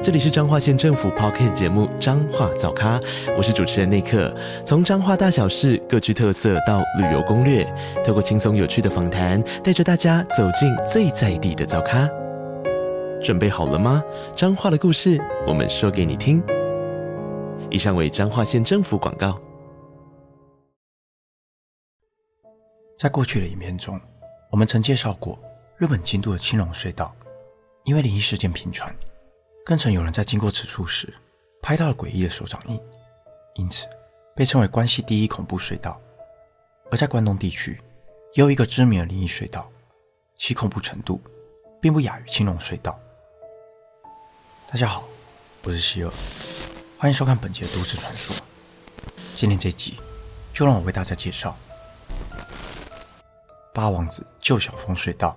这里是彰化县政府 p o c k t 节目《彰化早咖》，我是主持人内克。从彰化大小事各具特色到旅游攻略，透过轻松有趣的访谈，带着大家走进最在地的早咖。准备好了吗？彰化的故事，我们说给你听。以上为彰化县政府广告。在过去的影片中，我们曾介绍过日本京都的青龙隧道，因为灵异事件频传。更曾有人在经过此处时拍到了诡异的手掌印，因此被称为关西第一恐怖隧道。而在关东地区，也有一个知名的灵异隧道，其恐怖程度并不亚于青龙隧道。大家好，我是希尔，欢迎收看本节的都市传说。今天这集就让我为大家介绍八王子救小峰隧道。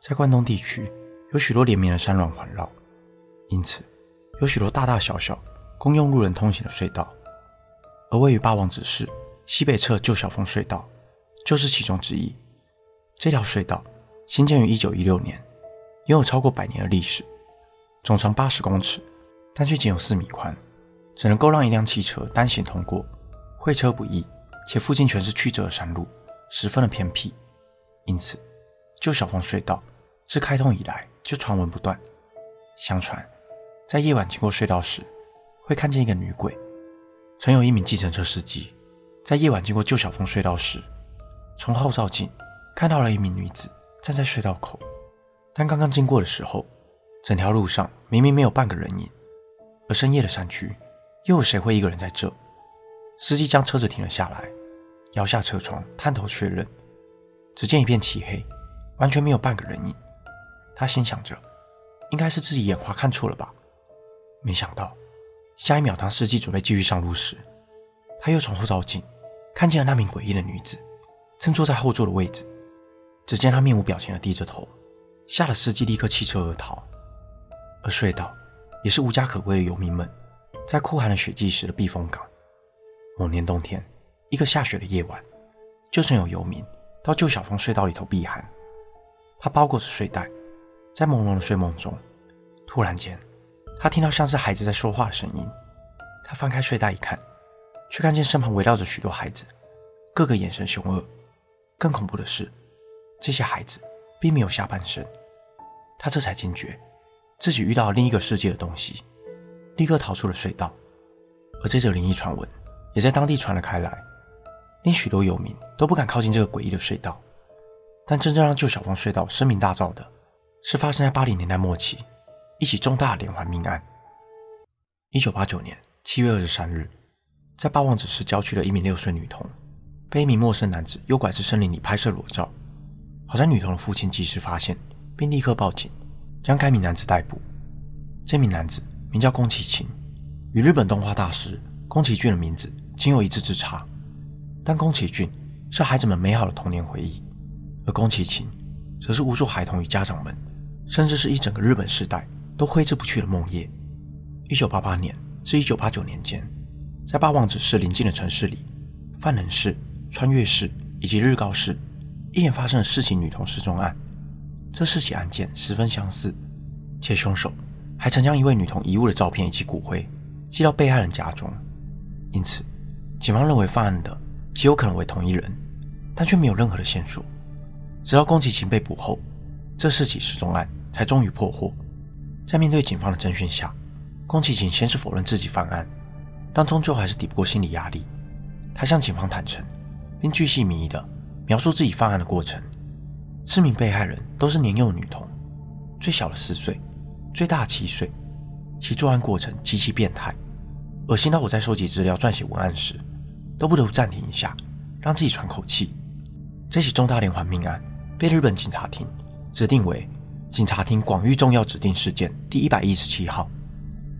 在关东地区，有许多连绵的山峦环绕，因此有许多大大小小公用路人通行的隧道。而位于八王子市西北侧旧小峰隧道就是其中之一。这条隧道兴建于1916年，拥有超过百年的历史，总长80公尺，但却仅有4米宽，只能够让一辆汽车单行通过，会车不易，且附近全是曲折的山路，十分的偏僻，因此旧小峰隧道。自开通以来就传闻不断。相传，在夜晚经过隧道时，会看见一个女鬼。曾有一名计程车司机，在夜晚经过旧小峰隧道时，从后照镜看到了一名女子站在隧道口。但刚刚经过的时候，整条路上明明没有半个人影。而深夜的山区，又有谁会一个人在这？司机将车子停了下来，摇下车窗，探头确认，只见一片漆黑，完全没有半个人影。他心想着，应该是自己眼花看错了吧。没想到，下一秒，当司机准备继续上路时，他又从后照镜看见了那名诡异的女子，正坐在后座的位置。只见她面无表情的低着头，吓得司机立刻弃车而逃。而隧道也是无家可归的游民们在酷寒的雪季时的避风港。某年冬天，一个下雪的夜晚，就曾有游民到旧小峰隧道里头避寒。他包裹着睡袋。在朦胧的睡梦中，突然间，他听到像是孩子在说话的声音。他翻开睡袋一看，却看见身旁围绕着许多孩子，个个眼神凶恶。更恐怖的是，这些孩子并没有下半身。他这才惊觉，自己遇到了另一个世界的东西，立刻逃出了隧道。而这则灵异传闻也在当地传了开来，令许多游民都不敢靠近这个诡异的隧道。但真正让旧小峰隧道声名大噪的，是发生在八零年代末期，一起重大连环命案。一九八九年七月二十三日，在八王子市郊区的一名六岁女童，被一名陌生男子诱拐至森林里拍摄裸照。好在女童的父亲及时发现，并立刻报警，将该名男子逮捕。这名男子名叫宫崎勤，与日本动画大师宫崎骏的名字仅有一字之差。但宫崎骏是孩子们美好的童年回忆，而宫崎勤则是无数孩童与家长们。甚至是一整个日本时代都挥之不去的梦魇。一九八八年至一九八九年间，在八王子市邻近的城市里，范能市、穿越市以及日高市，一连发生了四起女童失踪案。这四起案件十分相似，且凶手还曾将一位女童遗物的照片以及骨灰寄到被害人家中。因此，警方认为犯案的极有可能为同一人，但却没有任何的线索。直到宫崎勤被捕后。这四起失踪案才终于破获。在面对警方的侦讯下，宫崎勤先是否认自己犯案，但终究还是抵不过心理压力。他向警方坦诚，并巨细靡遗的描述自己犯案的过程。四名被害人都是年幼女童，最小的四岁，最大的七岁。其作案过程极其变态，恶心到我在收集资料、撰写文案时，都不得不暂停一下，让自己喘口气。这起重大连环命案被日本警察厅。指定为警察厅广域重要指定事件第一百一十七号，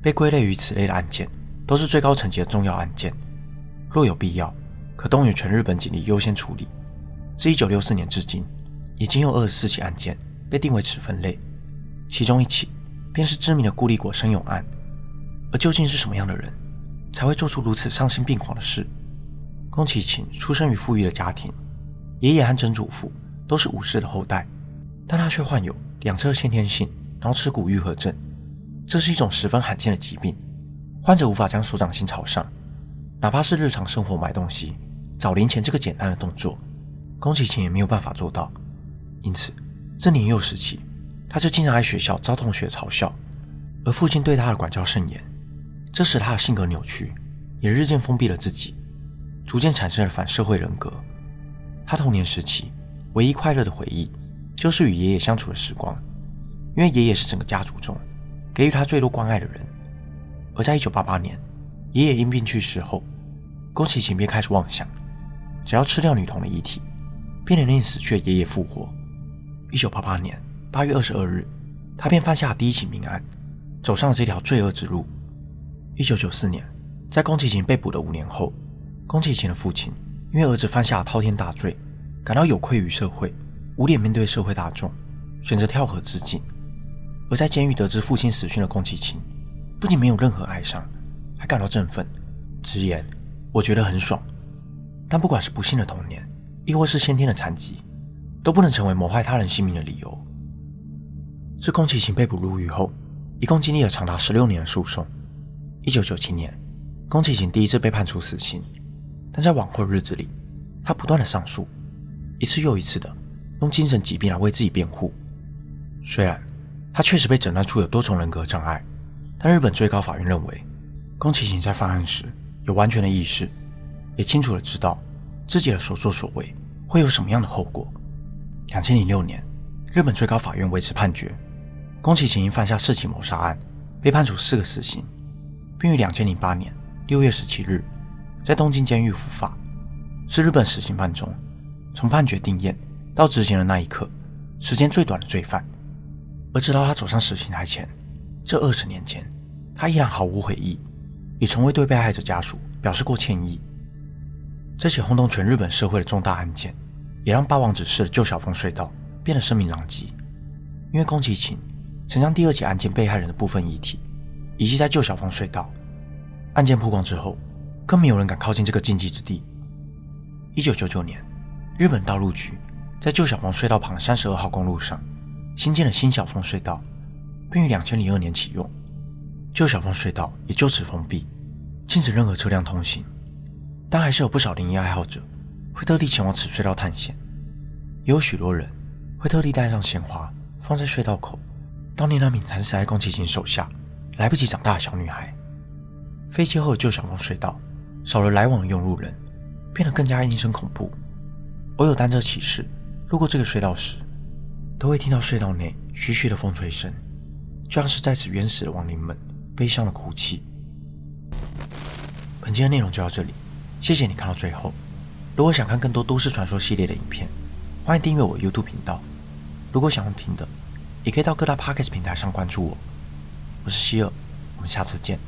被归类于此类的案件，都是最高层级的重要案件，若有必要，可动员全日本警力优先处理。自1964年至今，已经有24起案件被定为此分类，其中一起便是知名的孤立果生永案。而究竟是什么样的人，才会做出如此丧心病狂的事？宫崎勤出生于富裕的家庭，爷爷和曾祖父都是武士的后代，但他却患有两侧先天性脑耻骨愈合症，这是一种十分罕见的疾病。患者无法将手掌心朝上，哪怕是日常生活买东西、找零钱这个简单的动作，宫崎勤也没有办法做到。因此，这年幼时期，他就经常在学校遭同学嘲笑，而父亲对他的管教甚严，这使他的性格扭曲，也日渐封闭了自己，逐渐产生了反社会人格。他童年时期唯一快乐的回忆，就是与爷爷相处的时光，因为爷爷是整个家族中给予他最多关爱的人。而在一九八八年，爷爷因病去世后，宫崎勤便开始妄想，只要吃掉女童的遗体，便能令死去的爷爷复活。一九八八年八月二十二日，他便犯下第一起命案，走上了这条罪恶之路。一九九四年，在宫崎勤被捕的五年后，宫崎勤的父亲因为儿子犯下了滔天大罪，感到有愧于社会，无脸面对社会大众，选择跳河自尽。而在监狱得知父亲死讯的宫崎勤。不仅没有任何哀伤，还感到振奋，直言：“我觉得很爽。”但不管是不幸的童年，亦或是先天的残疾，都不能成为谋害他人性命的理由。自宫崎勤被捕入狱后，一共经历了长达十六年的诉讼。一九九七年，宫崎勤第一次被判处死刑，但在往后日子里，他不断的上诉，一次又一次的用精神疾病来为自己辩护。虽然他确实被诊断出有多重人格障碍。但日本最高法院认为，宫崎勤在犯案时有完全的意识，也清楚的知道自己的所作所为会有什么样的后果。两千零六年，日本最高法院维持判决，宫崎勤因犯下四起谋杀案，被判处四个死刑，并于两千零八年六月十七日在东京监狱伏法，是日本死刑犯中从判决定验到执行的那一刻时间最短的罪犯。而直到他走上死刑台前。这二十年间，他依然毫无悔意，也从未对被害者家属表示过歉意。这起轰动全日本社会的重大案件，也让八王子市的旧小峰隧道变得声名狼藉。因为宫崎勤曾将第二起案件被害人的部分遗体遗弃在旧小峰隧道，案件曝光之后，更没有人敢靠近这个禁忌之地。一九九九年，日本道路局在旧小峰隧道旁三十二号公路上新建了新小峰隧道。并于两千零二年启用，旧小峰隧道也就此封闭，禁止任何车辆通行。但还是有不少灵异爱好者会特地前往此隧道探险，也有许多人会特地带上鲜花放在隧道口，悼念那名惨死在宫崎勤手下、来不及长大的小女孩。废弃后的旧小峰隧道少了来往的用路人，变得更加阴森恐怖。偶有单车骑士路过这个隧道时，都会听到隧道内徐徐的风吹声。就像是在此原始的亡灵们悲伤的哭泣。本期的内容就到这里，谢谢你看到最后。如果想看更多都市传说系列的影片，欢迎订阅我 YouTube 频道。如果想要听的，也可以到各大 Podcast 平台上关注我。我是希尔，我们下次见。